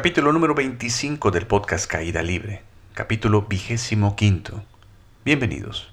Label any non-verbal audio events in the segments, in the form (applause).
Capítulo número 25 del podcast Caída Libre. Capítulo vigésimo quinto. Bienvenidos.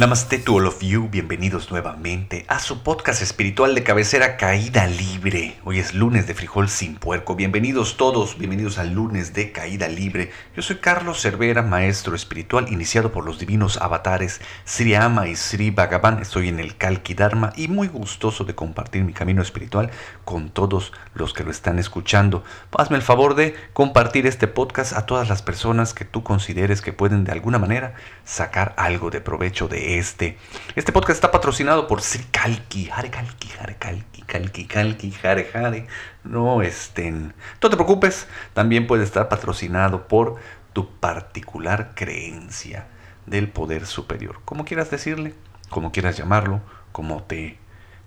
Namaste to all of you, bienvenidos nuevamente a su podcast espiritual de cabecera Caída Libre. Hoy es lunes de frijol sin puerco. Bienvenidos todos, bienvenidos al lunes de Caída Libre. Yo soy Carlos Cervera, maestro espiritual iniciado por los divinos avatares Sri Ama y Sri Bhagavan. Estoy en el Kalki Dharma y muy gustoso de compartir mi camino espiritual con todos los que lo están escuchando. Hazme el favor de compartir este podcast a todas las personas que tú consideres que pueden de alguna manera sacar algo de provecho de este. Este podcast está patrocinado por Sri Kalki, Hare Kalki, Hare Kalki, Kalki, Kalki, Hare Hare. No estén. No te preocupes, también puede estar patrocinado por tu particular creencia del poder superior. Como quieras decirle, como quieras llamarlo, como te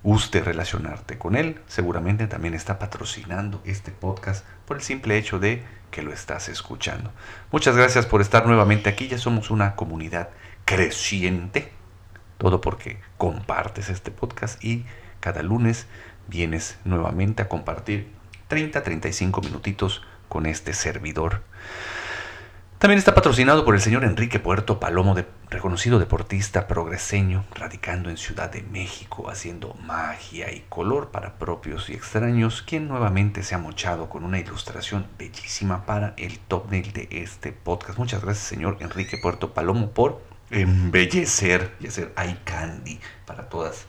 guste relacionarte con él, seguramente también está patrocinando este podcast por el simple hecho de que lo estás escuchando. Muchas gracias por estar nuevamente aquí, ya somos una comunidad creciente, todo porque compartes este podcast y cada lunes vienes nuevamente a compartir 30, 35 minutitos con este servidor. También está patrocinado por el señor Enrique Puerto Palomo, reconocido deportista progreseño, radicando en Ciudad de México, haciendo magia y color para propios y extraños, quien nuevamente se ha mochado con una ilustración bellísima para el thumbnail de este podcast. Muchas gracias, señor Enrique Puerto Palomo, por embellecer y hacer eye candy para todas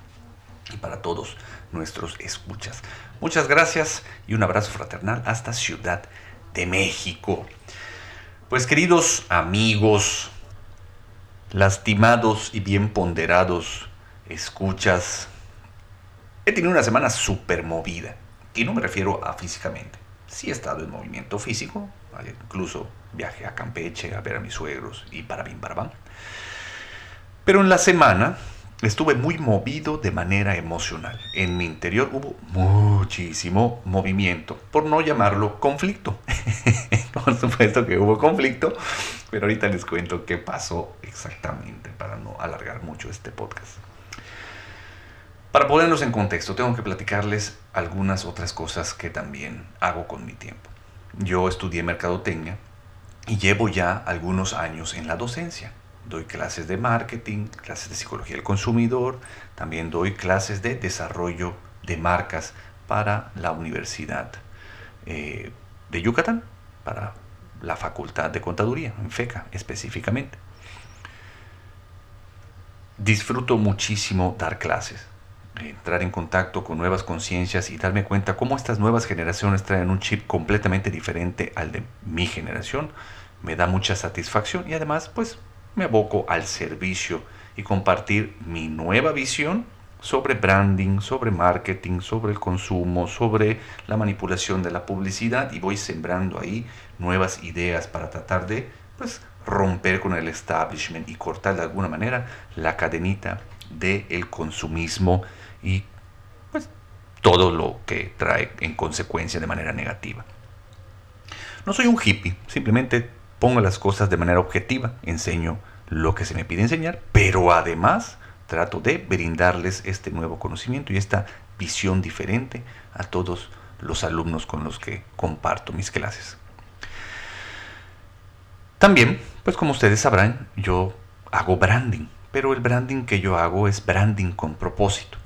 y para todos nuestros escuchas. Muchas gracias y un abrazo fraternal hasta Ciudad de México. Pues queridos amigos, lastimados y bien ponderados escuchas, he tenido una semana súper movida. Y no me refiero a físicamente. Sí he estado en movimiento físico, incluso viaje a Campeche a ver a mis suegros y para para pero en la semana estuve muy movido de manera emocional. En mi interior hubo muchísimo movimiento, por no llamarlo conflicto. (laughs) por supuesto que hubo conflicto, pero ahorita les cuento qué pasó exactamente para no alargar mucho este podcast. Para ponerlos en contexto, tengo que platicarles algunas otras cosas que también hago con mi tiempo. Yo estudié mercadotecnia y llevo ya algunos años en la docencia doy clases de marketing, clases de psicología del consumidor, también doy clases de desarrollo de marcas para la Universidad eh, de Yucatán, para la Facultad de Contaduría, en FECA específicamente. Disfruto muchísimo dar clases, entrar en contacto con nuevas conciencias y darme cuenta cómo estas nuevas generaciones traen un chip completamente diferente al de mi generación. Me da mucha satisfacción y además pues me aboco al servicio y compartir mi nueva visión sobre branding, sobre marketing, sobre el consumo, sobre la manipulación de la publicidad y voy sembrando ahí nuevas ideas para tratar de pues, romper con el establishment y cortar de alguna manera la cadenita del consumismo y pues todo lo que trae en consecuencia de manera negativa. No soy un hippie, simplemente pongo las cosas de manera objetiva, enseño lo que se me pide enseñar, pero además trato de brindarles este nuevo conocimiento y esta visión diferente a todos los alumnos con los que comparto mis clases. También, pues como ustedes sabrán, yo hago branding, pero el branding que yo hago es branding con propósito.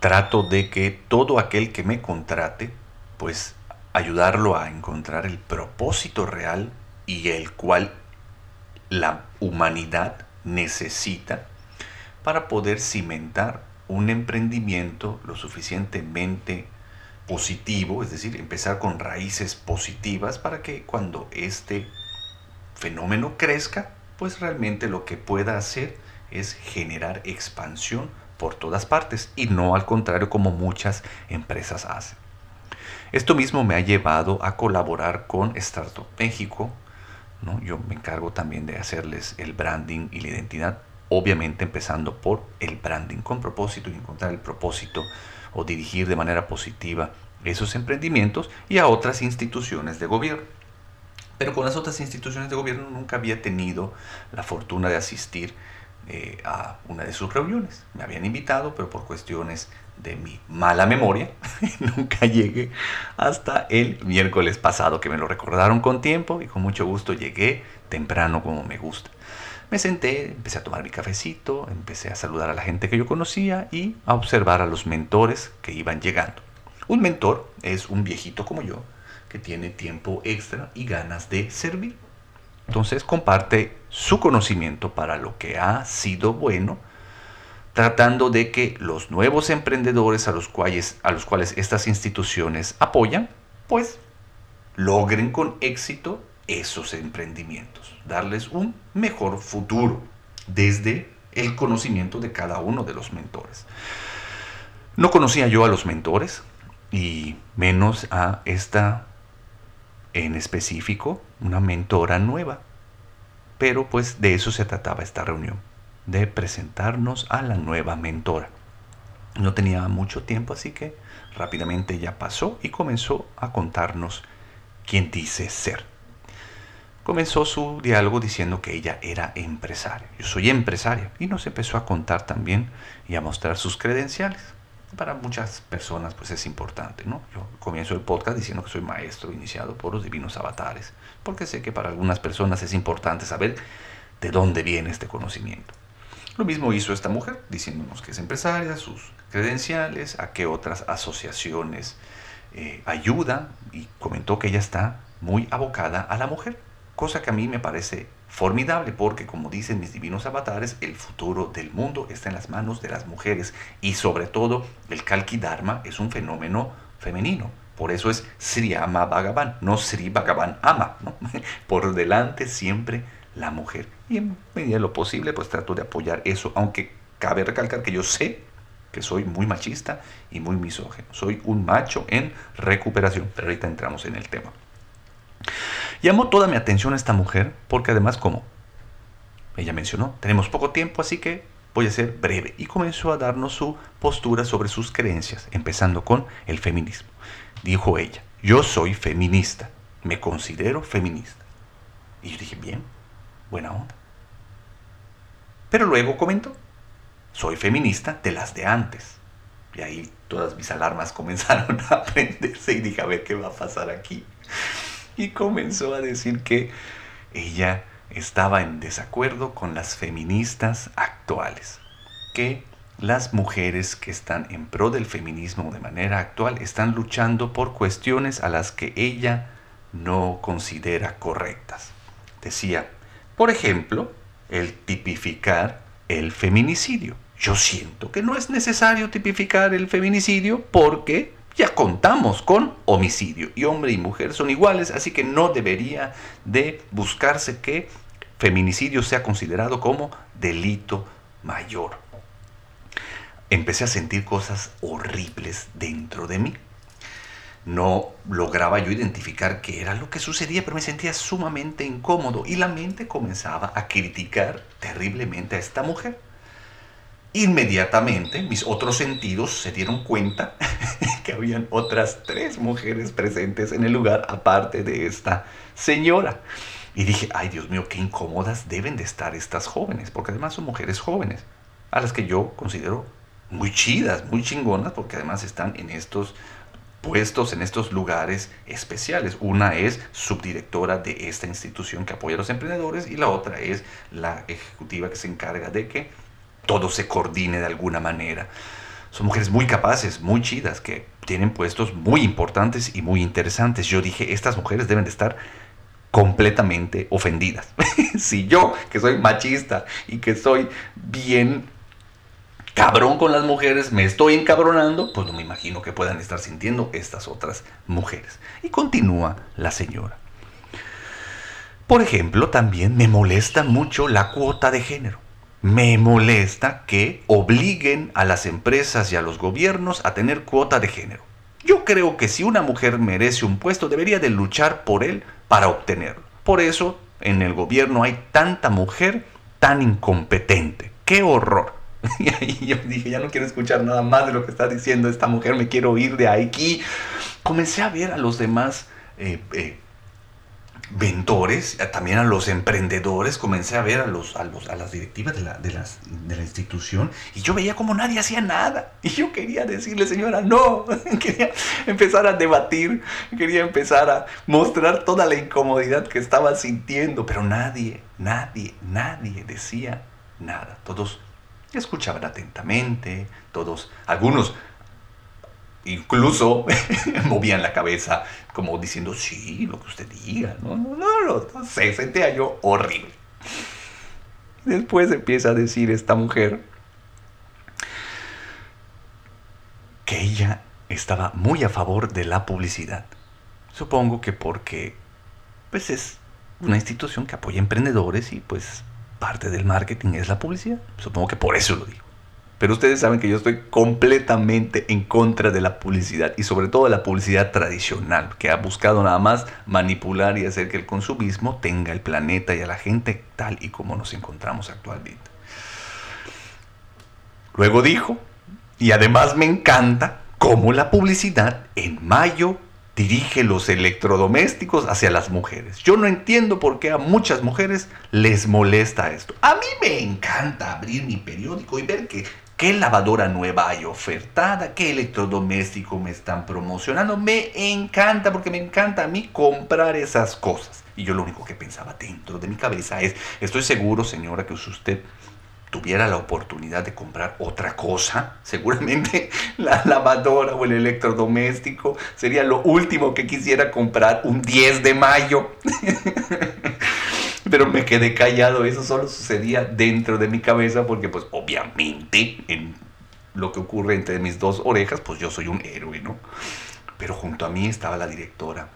Trato de que todo aquel que me contrate, pues ayudarlo a encontrar el propósito real y el cual la humanidad necesita para poder cimentar un emprendimiento lo suficientemente positivo, es decir, empezar con raíces positivas para que cuando este fenómeno crezca, pues realmente lo que pueda hacer es generar expansión por todas partes y no al contrario como muchas empresas hacen. Esto mismo me ha llevado a colaborar con Startup México. ¿No? Yo me encargo también de hacerles el branding y la identidad, obviamente empezando por el branding con propósito y encontrar el propósito o dirigir de manera positiva esos emprendimientos y a otras instituciones de gobierno. Pero con las otras instituciones de gobierno nunca había tenido la fortuna de asistir eh, a una de sus reuniones. Me habían invitado, pero por cuestiones de mi mala memoria, (laughs) nunca llegué hasta el miércoles pasado, que me lo recordaron con tiempo y con mucho gusto llegué temprano como me gusta. Me senté, empecé a tomar mi cafecito, empecé a saludar a la gente que yo conocía y a observar a los mentores que iban llegando. Un mentor es un viejito como yo que tiene tiempo extra y ganas de servir. Entonces comparte su conocimiento para lo que ha sido bueno, tratando de que los nuevos emprendedores a los cuales, a los cuales estas instituciones apoyan, pues logren con éxito esos emprendimientos, darles un mejor futuro desde el conocimiento de cada uno de los mentores. No conocía yo a los mentores y menos a esta en específico, una mentora nueva. Pero pues de eso se trataba esta reunión, de presentarnos a la nueva mentora. No tenía mucho tiempo, así que rápidamente ya pasó y comenzó a contarnos quién dice ser. Comenzó su diálogo diciendo que ella era empresaria. Yo soy empresaria. Y nos empezó a contar también y a mostrar sus credenciales para muchas personas pues es importante, ¿no? Yo comienzo el podcast diciendo que soy maestro iniciado por los divinos avatares, porque sé que para algunas personas es importante saber de dónde viene este conocimiento. Lo mismo hizo esta mujer, diciéndonos que es empresaria, sus credenciales, a qué otras asociaciones eh, ayuda y comentó que ella está muy abocada a la mujer, cosa que a mí me parece formidable porque, como dicen mis divinos avatares, el futuro del mundo está en las manos de las mujeres y sobre todo el Kalki Dharma es un fenómeno femenino. Por eso es Sri Ama Bhagavan, no Sri Bhagavan Ama. (laughs) Por delante siempre la mujer. Y en medida de lo posible, pues trato de apoyar eso, aunque cabe recalcar que yo sé que soy muy machista y muy misógeno. Soy un macho en recuperación, pero ahorita entramos en el tema. Llamó toda mi atención a esta mujer porque además como ella mencionó, tenemos poco tiempo, así que voy a ser breve. Y comenzó a darnos su postura sobre sus creencias, empezando con el feminismo. Dijo ella, yo soy feminista, me considero feminista. Y yo dije, bien, buena onda. Pero luego comentó, soy feminista de las de antes. Y ahí todas mis alarmas (laughs) comenzaron a prenderse y dije, a ver qué va a pasar aquí y comenzó a decir que ella estaba en desacuerdo con las feministas actuales, que las mujeres que están en pro del feminismo de manera actual están luchando por cuestiones a las que ella no considera correctas. Decía, por ejemplo, el tipificar el feminicidio. Yo siento que no es necesario tipificar el feminicidio porque ya contamos con homicidio y hombre y mujer son iguales, así que no debería de buscarse que feminicidio sea considerado como delito mayor. Empecé a sentir cosas horribles dentro de mí. No lograba yo identificar qué era lo que sucedía, pero me sentía sumamente incómodo y la mente comenzaba a criticar terriblemente a esta mujer. Inmediatamente mis otros sentidos se dieron cuenta (laughs) que habían otras tres mujeres presentes en el lugar aparte de esta señora. Y dije, ay Dios mío, qué incómodas deben de estar estas jóvenes, porque además son mujeres jóvenes, a las que yo considero muy chidas, muy chingonas, porque además están en estos puestos, en estos lugares especiales. Una es subdirectora de esta institución que apoya a los emprendedores y la otra es la ejecutiva que se encarga de que todo se coordine de alguna manera. Son mujeres muy capaces, muy chidas, que tienen puestos muy importantes y muy interesantes. Yo dije, estas mujeres deben de estar completamente ofendidas. (laughs) si yo, que soy machista y que soy bien cabrón con las mujeres, me estoy encabronando, pues no me imagino que puedan estar sintiendo estas otras mujeres. Y continúa la señora. Por ejemplo, también me molesta mucho la cuota de género. Me molesta que obliguen a las empresas y a los gobiernos a tener cuota de género. Yo creo que si una mujer merece un puesto, debería de luchar por él para obtenerlo. Por eso en el gobierno hay tanta mujer tan incompetente. ¡Qué horror! (laughs) Y ahí yo dije, ya no quiero escuchar nada más de lo que está diciendo esta mujer, me quiero ir de aquí. Comencé a ver a los demás eh, eh, también a los emprendedores, comencé a ver a, los, a, los, a las directivas de la, de, las, de la institución y yo veía como nadie hacía nada. Y yo quería decirle, señora, no, (laughs) quería empezar a debatir, quería empezar a mostrar toda la incomodidad que estaba sintiendo, pero nadie, nadie, nadie decía nada. Todos escuchaban atentamente, todos, algunos incluso (laughs) movían la cabeza como diciendo, sí, lo que usted diga. No, no, no, no, se sentía yo horrible. Después empieza a decir esta mujer que ella estaba muy a favor de la publicidad. Supongo que porque pues es una institución que apoya emprendedores y pues parte del marketing es la publicidad. Supongo que por eso lo digo. Pero ustedes saben que yo estoy completamente en contra de la publicidad y sobre todo de la publicidad tradicional, que ha buscado nada más manipular y hacer que el consumismo tenga el planeta y a la gente tal y como nos encontramos actualmente. Luego dijo, y además me encanta cómo la publicidad en mayo dirige los electrodomésticos hacia las mujeres. Yo no entiendo por qué a muchas mujeres les molesta esto. A mí me encanta abrir mi periódico y ver qué lavadora nueva hay ofertada, qué electrodoméstico me están promocionando. Me encanta porque me encanta a mí comprar esas cosas. Y yo lo único que pensaba dentro de mi cabeza es, estoy seguro señora que usted tuviera la oportunidad de comprar otra cosa, seguramente (laughs) la lavadora o el electrodoméstico sería lo último que quisiera comprar un 10 de mayo. (laughs) Pero me quedé callado, eso solo sucedía dentro de mi cabeza porque pues obviamente en lo que ocurre entre mis dos orejas, pues yo soy un héroe, ¿no? Pero junto a mí estaba la directora,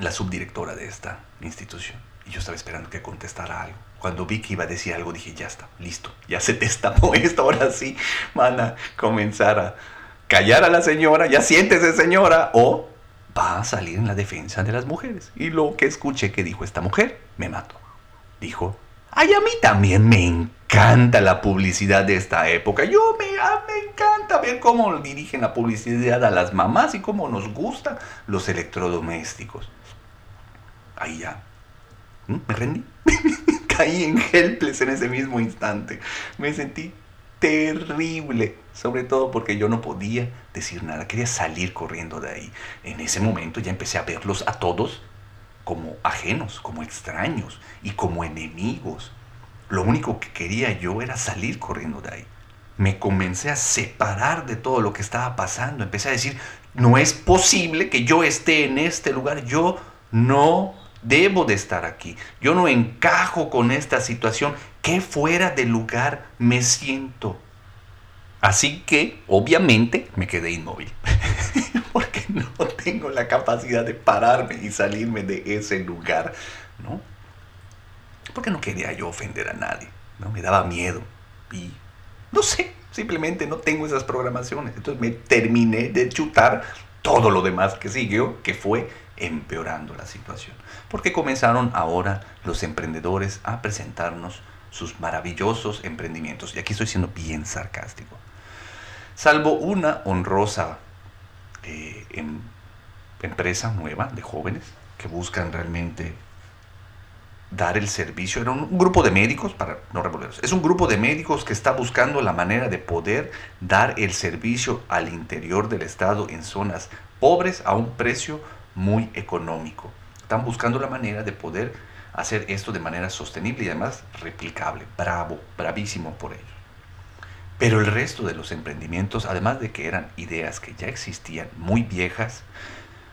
la subdirectora de esta institución. Y yo estaba esperando que contestara algo. Cuando vi que iba a decir algo, dije, ya está, listo, ya se destapó (laughs) esto, ahora sí van a comenzar a callar a la señora, ya siéntese señora, o va a salir en la defensa de las mujeres. Y lo que escuché que dijo esta mujer, me mató dijo, ay, a mí también me encanta la publicidad de esta época. Yo me, ah, encanta ver cómo dirigen la publicidad a las mamás y cómo nos gustan los electrodomésticos. Ahí ya. Me rendí. Caí en helpless en ese mismo instante. Me sentí terrible, sobre todo porque yo no podía decir nada, quería salir corriendo de ahí. En ese momento ya empecé a verlos a todos como ajenos, como extraños y como enemigos. Lo único que quería yo era salir corriendo de ahí. Me comencé a separar de todo lo que estaba pasando. Empecé a decir, no es posible que yo esté en este lugar. Yo no debo de estar aquí. Yo no encajo con esta situación. ¿Qué fuera de lugar me siento? Así que, obviamente, me quedé inmóvil. (laughs) Porque no tengo la capacidad de pararme y salirme de ese lugar, ¿no? Porque no quería yo ofender a nadie, ¿no? Me daba miedo. Y no sé, simplemente no tengo esas programaciones. Entonces me terminé de chutar todo lo demás que siguió, que fue empeorando la situación. Porque comenzaron ahora los emprendedores a presentarnos sus maravillosos emprendimientos. Y aquí estoy siendo bien sarcástico salvo una honrosa eh, em, empresa nueva de jóvenes que buscan realmente dar el servicio. Era un, grupo de médicos, para no revolverlos, es un grupo de médicos que está buscando la manera de poder dar el servicio al interior del estado en zonas pobres a un precio muy económico. Están buscando la manera de poder hacer esto de manera sostenible y además replicable. Bravo, bravísimo por ello. Pero el resto de los emprendimientos, además de que eran ideas que ya existían, muy viejas,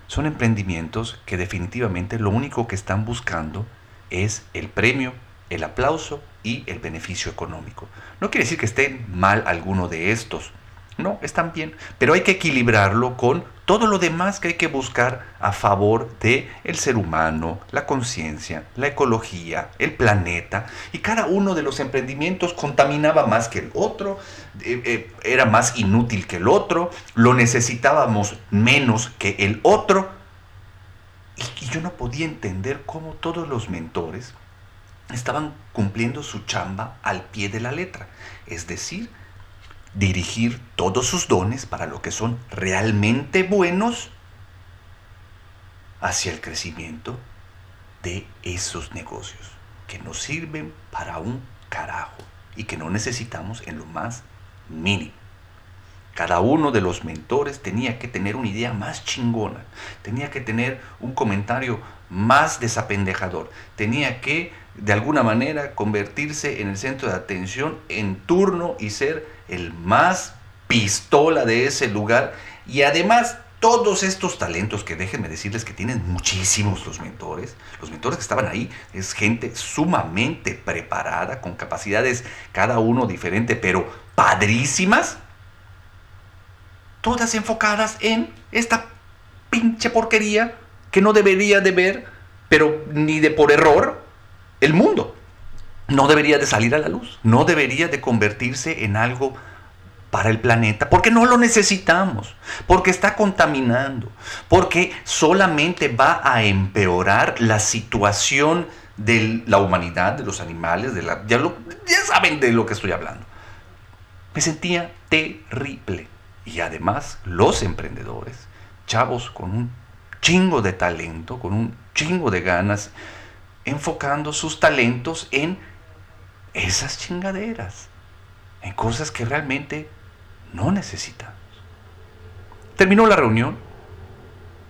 son emprendimientos que definitivamente lo único que están buscando es el premio, el aplauso y el beneficio económico. No quiere decir que estén mal alguno de estos, no, están bien, pero hay que equilibrarlo con todo lo demás que hay que buscar a favor de el ser humano, la conciencia, la ecología, el planeta. Y cada uno de los emprendimientos contaminaba más que el otro, eh, eh, era más inútil que el otro, lo necesitábamos menos que el otro. Y, y yo no podía entender cómo todos los mentores estaban cumpliendo su chamba al pie de la letra, es decir, dirigir todos sus dones para lo que son realmente buenos hacia el crecimiento de esos negocios que nos sirven para un carajo y que no necesitamos en lo más mínimo. Cada uno de los mentores tenía que tener una idea más chingona, tenía que tener un comentario más desapendejador, tenía que de alguna manera convertirse en el centro de atención en turno y ser el más pistola de ese lugar. Y además todos estos talentos que déjenme decirles que tienen muchísimos los mentores, los mentores que estaban ahí es gente sumamente preparada, con capacidades cada uno diferente, pero padrísimas, todas enfocadas en esta pinche porquería que no debería de ver, pero ni de por error, el mundo. No debería de salir a la luz, no debería de convertirse en algo para el planeta, porque no lo necesitamos, porque está contaminando, porque solamente va a empeorar la situación de la humanidad, de los animales, de la, ya, ya saben de lo que estoy hablando. Me sentía terrible. Y además los emprendedores, chavos con un chingo de talento, con un chingo de ganas, enfocando sus talentos en esas chingaderas, en cosas que realmente no necesitamos. Terminó la reunión,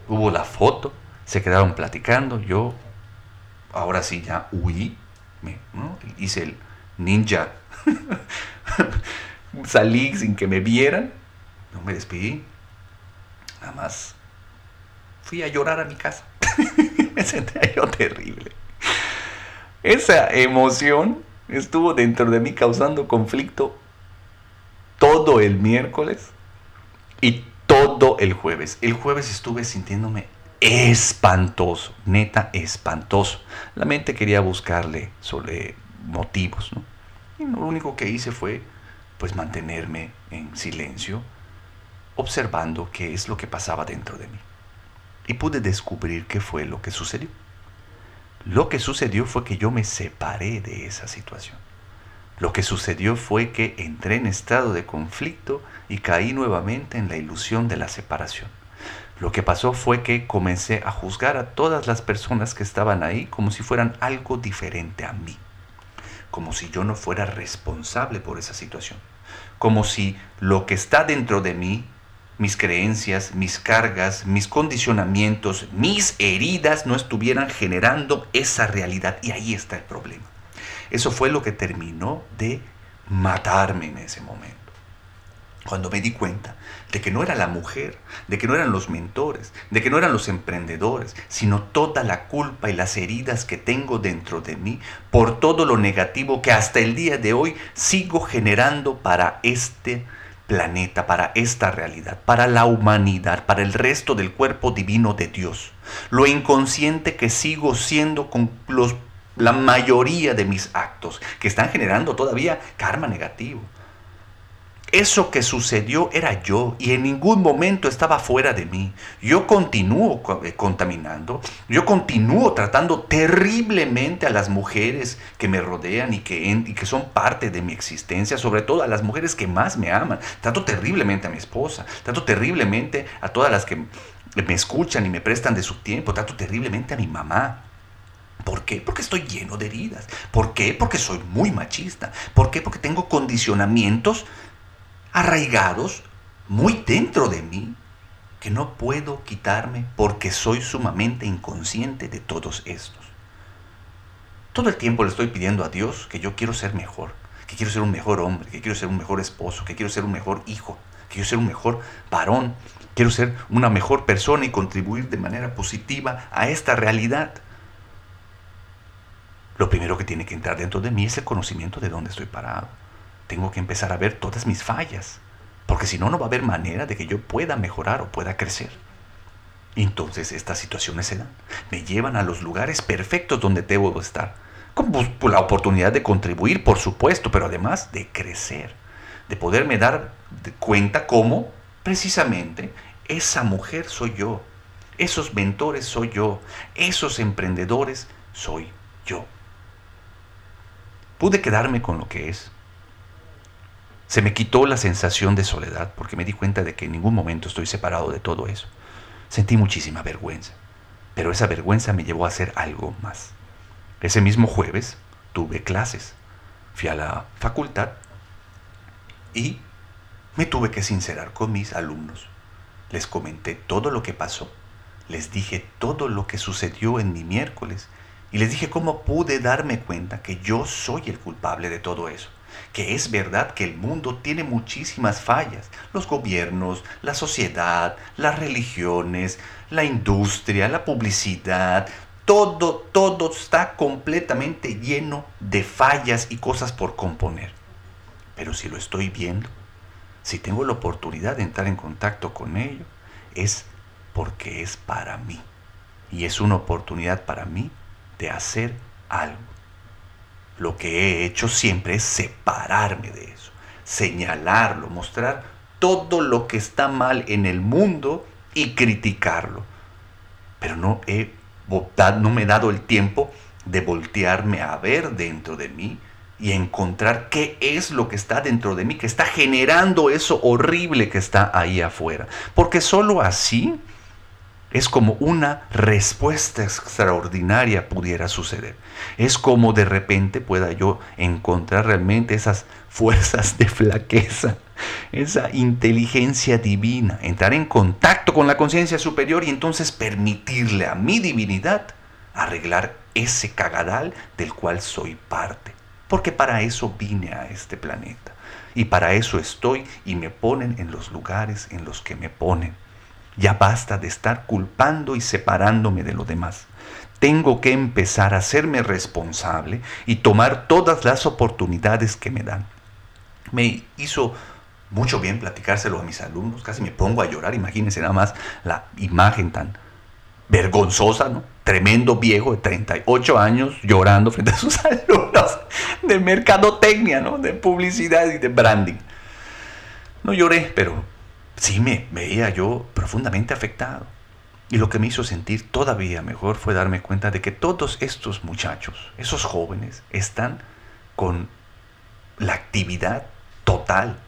hubo la foto, se quedaron platicando, yo ahora sí ya huí, me, hice el ninja, (laughs) salí sin que me vieran, no me despedí, nada más fui a llorar a mi casa, (laughs) me sentía yo terrible. Esa emoción estuvo dentro de mí causando conflicto todo el miércoles y todo el jueves. El jueves estuve sintiéndome espantoso, neta espantoso. La mente quería buscarle sobre motivos, ¿no? Y lo único que hice fue pues mantenerme en silencio, observando qué es lo que pasaba dentro de mí. Y pude descubrir qué fue lo que sucedió. Lo que sucedió fue que yo me separé de esa situación. Lo que sucedió fue que entré en estado de conflicto y caí nuevamente en la ilusión de la separación. Lo que pasó fue que comencé a juzgar a todas las personas que estaban ahí como si fueran algo diferente a mí, como si yo no fuera responsable por esa situación, como si lo que está dentro de mí, mis creencias, mis cargas, mis condicionamientos, mis heridas no estuvieran generando esa realidad y ahí está el problema. Eso fue lo que terminó de matarme en ese momento. Cuando me di cuenta de que no era la mujer, de que no eran los mentores, de que no eran los emprendedores, sino toda la culpa y las heridas que tengo dentro de mí por todo lo negativo que hasta el día de hoy sigo generando para este planeta, para esta realidad, para la humanidad, para el resto del cuerpo divino de Dios. Lo inconsciente que sigo siendo con los la mayoría de mis actos que están generando todavía karma negativo. Eso que sucedió era yo y en ningún momento estaba fuera de mí. Yo continúo eh, contaminando, yo continúo tratando terriblemente a las mujeres que me rodean y que, son parte de mi existencia, sobre todo a las mujeres que más me aman. Trato terriblemente a mi esposa, trato terriblemente a todas las que me escuchan y me prestan de su tiempo, trato terriblemente a mi mamá. ¿Por qué? Porque estoy lleno de heridas. ¿Por qué? Porque soy muy machista. ¿Por qué? Porque tengo condicionamientos arraigados muy dentro de mí que no puedo quitarme porque soy sumamente inconsciente de todos estos. Todo el tiempo le estoy pidiendo a Dios que yo quiero ser mejor, que quiero ser un mejor hombre, que quiero ser un mejor esposo, que quiero ser un mejor hijo, que quiero ser un mejor varón, quiero ser una mejor persona y contribuir de manera positiva a esta realidad. Lo primero que tiene que entrar dentro de mí es el conocimiento de dónde estoy parado. Tengo que empezar a ver todas mis fallas, porque si no, no va a haber manera de que yo pueda mejorar o pueda crecer. entonces estas situaciones se dan. Me llevan a los lugares perfectos donde debo estar. Con la oportunidad de contribuir, por supuesto, pero además de crecer. De poderme dar cuenta cómo precisamente esa mujer soy yo. Esos mentores soy yo. Esos emprendedores soy yo. Pude quedarme con lo que es. Se me quitó la sensación de soledad porque me di cuenta de que en ningún momento estoy separado de todo eso. Sentí muchísima vergüenza, pero esa vergüenza me llevó a hacer algo más. Ese mismo jueves tuve clases, fui a la facultad y me tuve que sincerar con mis alumnos. Les comenté todo lo que pasó, les dije todo lo que sucedió en mi miércoles y les dije cómo pude darme cuenta que yo soy el culpable de todo eso que es verdad que el mundo tiene muchísimas fallas. Los gobiernos, la sociedad, las religiones, la industria, la publicidad, todo, todo está completamente lleno de fallas y cosas por componer. Pero si lo estoy viendo, si tengo la oportunidad de entrar en contacto con ello, es porque es para mí. Y es una oportunidad para mí de hacer algo lo que he hecho siempre es separarme de eso, señalarlo, mostrar todo lo que está mal en el mundo y criticarlo. Pero no, he, no me he dado el tiempo de voltearme a ver dentro de mí y encontrar qué es lo que está dentro de mí, que está generando eso horrible que está ahí afuera. Porque solo así es como una respuesta extraordinaria pudiera suceder. Es como de repente pueda yo encontrar realmente esas fuerzas de flaqueza, esa inteligencia divina, entrar en contacto con la conciencia superior y entonces permitirle a mi divinidad arreglar ese cagadal del cual soy parte. Porque para eso vine a este planeta. Y para eso estoy y me ponen en los lugares en los que me ponen ya basta de estar culpando y separándome de lo demás. Tengo que empezar a hacerme responsable y tomar todas las oportunidades que me dan. Me hizo mucho bien platicárselo a mis alumnos, casi me pongo a llorar, imagínense nada más la imagen tan vergonzosa, ¿no? Tremendo viejo de 38 años llorando frente a sus (laughs) alumnos de mercadotecnia, ¿no? De publicidad y de branding. No lloré, pero sí me veía yo profundamente afectado. Y lo que me hizo sentir todavía mejor fue darme cuenta de que todos estos muchachos, esos jóvenes, están con la actividad total.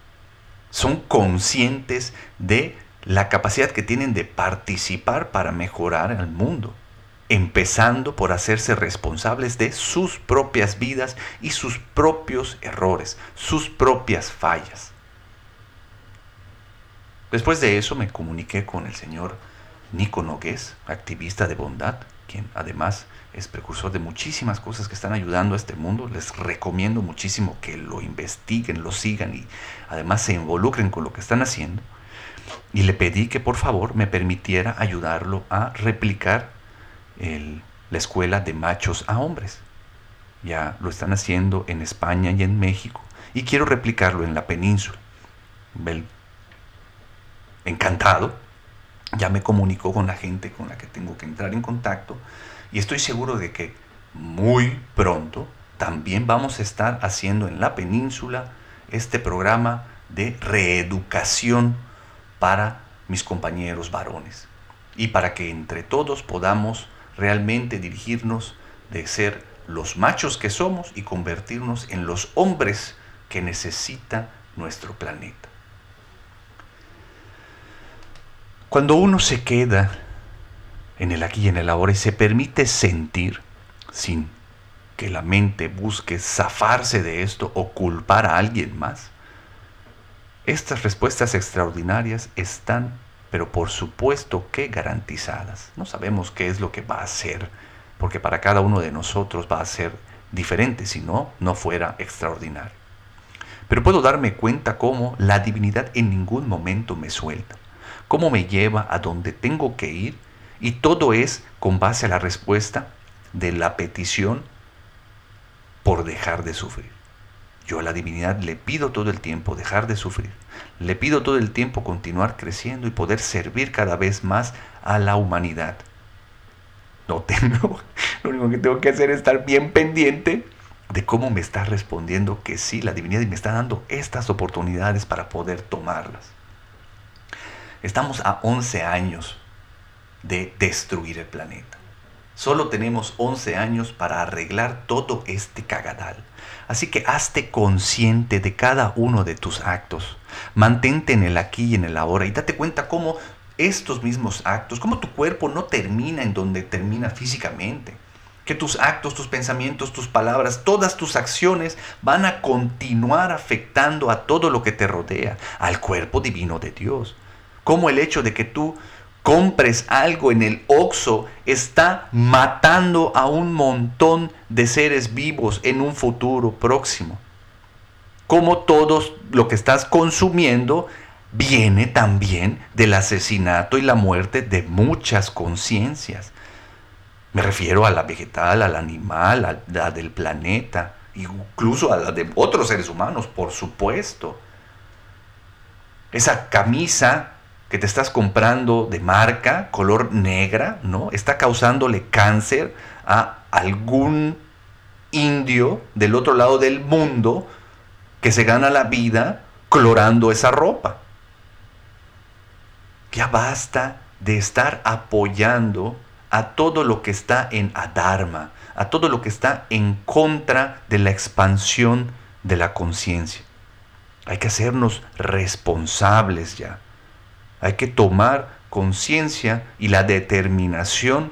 Son conscientes de la capacidad que tienen de participar para mejorar el mundo, empezando por hacerse responsables de sus propias vidas y sus propios errores, sus propias fallas. Después de eso me comuniqué con el señor Nico Nogués, activista de bondad, quien además es precursor de muchísimas cosas que están ayudando a este mundo. Les recomiendo muchísimo que lo investiguen, lo sigan y además se involucren con lo que están haciendo. Y le pedí que por favor me permitiera ayudarlo a replicar la escuela de machos a hombres. Ya lo están haciendo en España y en México y quiero replicarlo en la península encantado. Ya me comunico con la gente con la que tengo que entrar en contacto y estoy seguro de que muy pronto también vamos a estar haciendo en la península este programa de reeducación para mis compañeros varones y para que entre todos podamos realmente dirigirnos de ser los machos que somos y convertirnos en los hombres que necesita nuestro planeta. Cuando uno se queda en el aquí y en el ahora y se permite sentir sin que la mente busque zafarse de esto o culpar a alguien más, estas respuestas extraordinarias están, pero por supuesto que garantizadas. No sabemos qué es lo que va a ser, porque para cada uno de nosotros va a ser diferente, si no, no fuera extraordinario. Pero puedo darme cuenta cómo la divinidad en ningún momento me suelta cómo me lleva a donde tengo que ir y todo es con base a la respuesta de la petición por dejar de sufrir. Yo a la divinidad le pido todo el tiempo dejar de sufrir. Le pido todo el tiempo continuar creciendo y poder servir cada vez más a la humanidad. No tengo, (laughs) lo único que tengo que hacer es estar bien pendiente de cómo me está respondiendo que sí, la divinidad y me está dando estas oportunidades para poder tomarlas. Estamos a 11 años de destruir el planeta. Solo tenemos 11 años para arreglar todo este cagadal. Así que hazte consciente de cada uno de tus actos. Mantente en el aquí y en el ahora y date cuenta cómo estos mismos actos, cómo tu cuerpo no termina en donde termina físicamente que tus actos, tus pensamientos, tus palabras, todas tus acciones van a continuar afectando a todo lo que te rodea, al cuerpo divino de Dios. Como el hecho de que tú compres algo en el Oxo está matando a un montón de seres vivos en un futuro próximo. Como todo lo que estás consumiendo viene también del asesinato y la muerte de muchas conciencias. Me refiero a la vegetal, al animal, a la del planeta, incluso a la de otros seres humanos, por supuesto. Esa camisa que te estás comprando de marca, color negra, ¿no? Está causándole cáncer a algún indio del otro lado del mundo que se gana la vida clorando esa ropa. Ya basta de estar apoyando a todo lo que está en adharma, a todo lo que está en contra de la expansión de la conciencia. Hay que hacernos responsables ya. Hay que tomar conciencia y la determinación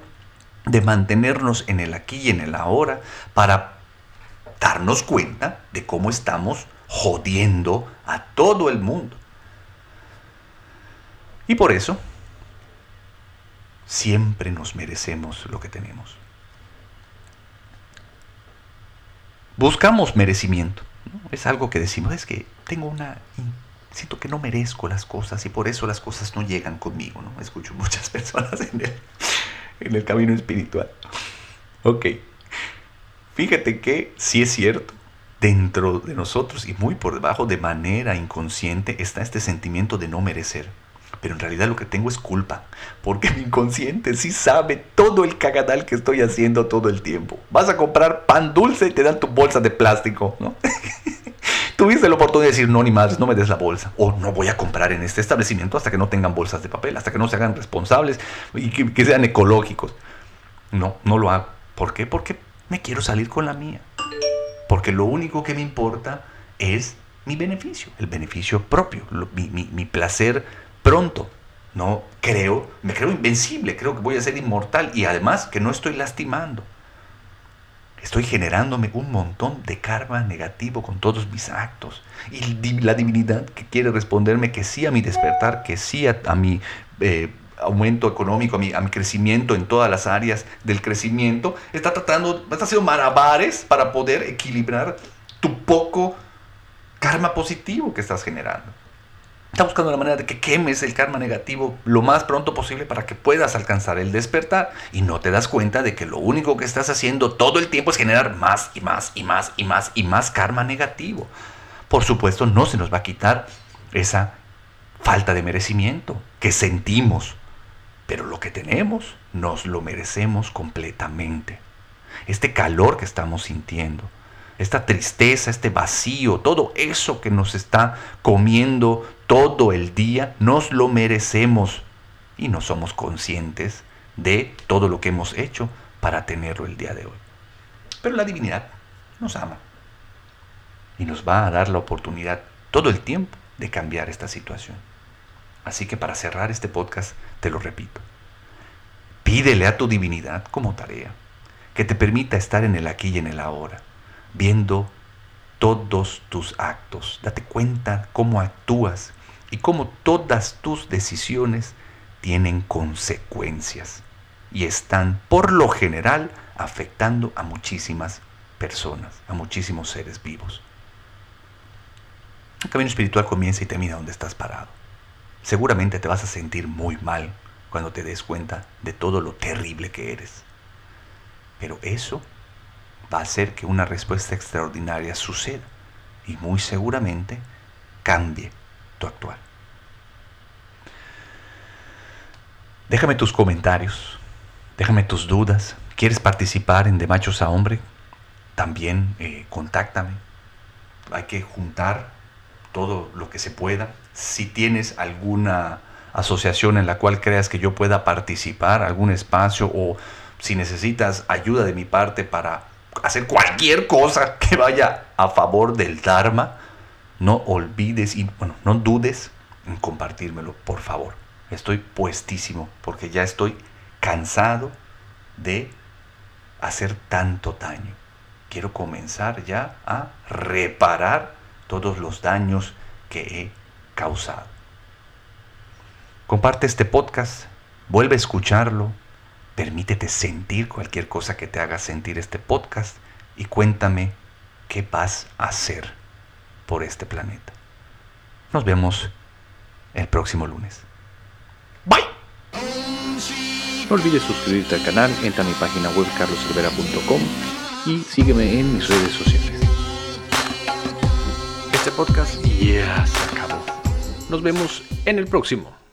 de mantenernos en el aquí y en el ahora para darnos cuenta de cómo estamos jodiendo a todo el mundo. Y por eso Siempre nos merecemos lo que tenemos. Buscamos merecimiento. Es algo que decimos, es que tengo una... Siento que no merezco las cosas y por eso las cosas no llegan conmigo. ¿no? Escucho muchas (laughs) personas en el, en el camino espiritual. Ok. Fíjate que sí es cierto, dentro de nosotros y muy por debajo de manera inconsciente está este sentimiento de no merecer pero en realidad lo que tengo es culpa, porque mi inconsciente sí sabe todo el cagadal que estoy haciendo todo el tiempo. Vas a comprar pan dulce y te dan tu bolsa de plástico, ¿no? (laughs) Tuviste la oportunidad de decir, no, ni más, no me des la bolsa. O no voy a comprar en este establecimiento hasta que no tengan bolsas de papel, hasta que no se hagan responsables y que, que sean ecológicos. No, no lo hago. ¿Por qué? Porque me quiero salir con la mía. Porque lo único que me importa es mi beneficio, el beneficio propio, mi, mi, mi placer pronto. No creo, me creo invencible, creo que voy a ser inmortal y además que no estoy lastimando. Estoy generándome un montón de karma negativo con todos mis actos. Y la divinidad que quiere responderme que sí a mi despertar, que sí a, mi eh, aumento económico, a mi, crecimiento en todas las áreas del crecimiento, está tratando, está haciendo malabares para poder equilibrar tu poco karma positivo que estás generando. Está buscando la manera de que quemes el karma negativo lo más pronto posible para que puedas alcanzar el despertar y no te das cuenta de que lo único que estás haciendo todo el tiempo es generar más y más y más y más y más karma negativo. Por supuesto, no se nos va a quitar esa falta de merecimiento que sentimos, pero lo que tenemos nos lo merecemos completamente. Este calor que estamos sintiendo, esta tristeza, este vacío, todo eso que nos está comiendo todo el día, nos lo merecemos y no somos conscientes de todo lo que hemos hecho para tenerlo el día de hoy. Pero la divinidad nos ama y nos va a dar la oportunidad todo el tiempo de cambiar esta situación. Así que para cerrar este podcast, te lo repito, pídele a tu divinidad como tarea que te permita estar en el aquí y en el ahora viendo todos tus actos. Date cuenta cómo actúas y cómo todas tus decisiones tienen consecuencias y están por lo general afectando a muchísimas personas, a muchísimos seres vivos. El camino espiritual comienza y termina donde estás parado. Seguramente te vas a sentir muy mal cuando te des cuenta de todo lo terrible que eres. Pero eso va a hacer que una respuesta extraordinaria suceda y muy seguramente cambie tu actual. Déjame tus comentarios, déjame tus dudas. ¿Quieres participar en De Machos a Hombre? También eh, contáctame. Hay que juntar todo lo que se pueda. Si tienes alguna asociación en la cual creas que yo pueda participar, algún espacio o si necesitas ayuda de mi parte para hacer cualquier cosa que vaya a favor del Dharma, no olvides y bueno, no dudes en compartírmelo, por favor. Estoy puestísimo porque ya estoy cansado de hacer tanto daño. Quiero comenzar ya a reparar todos los daños que he causado. Comparte este podcast, vuelve a escucharlo, permítete sentir cualquier cosa que te haga sentir este podcast y cuéntame qué vas a hacer por este planeta. Nos vemos el próximo lunes. Bye. No olvides suscribirte al canal, entra a mi página web carlosilvera.com y sígueme en mis redes sociales. Este podcast ya se acabó. Nos vemos en el próximo.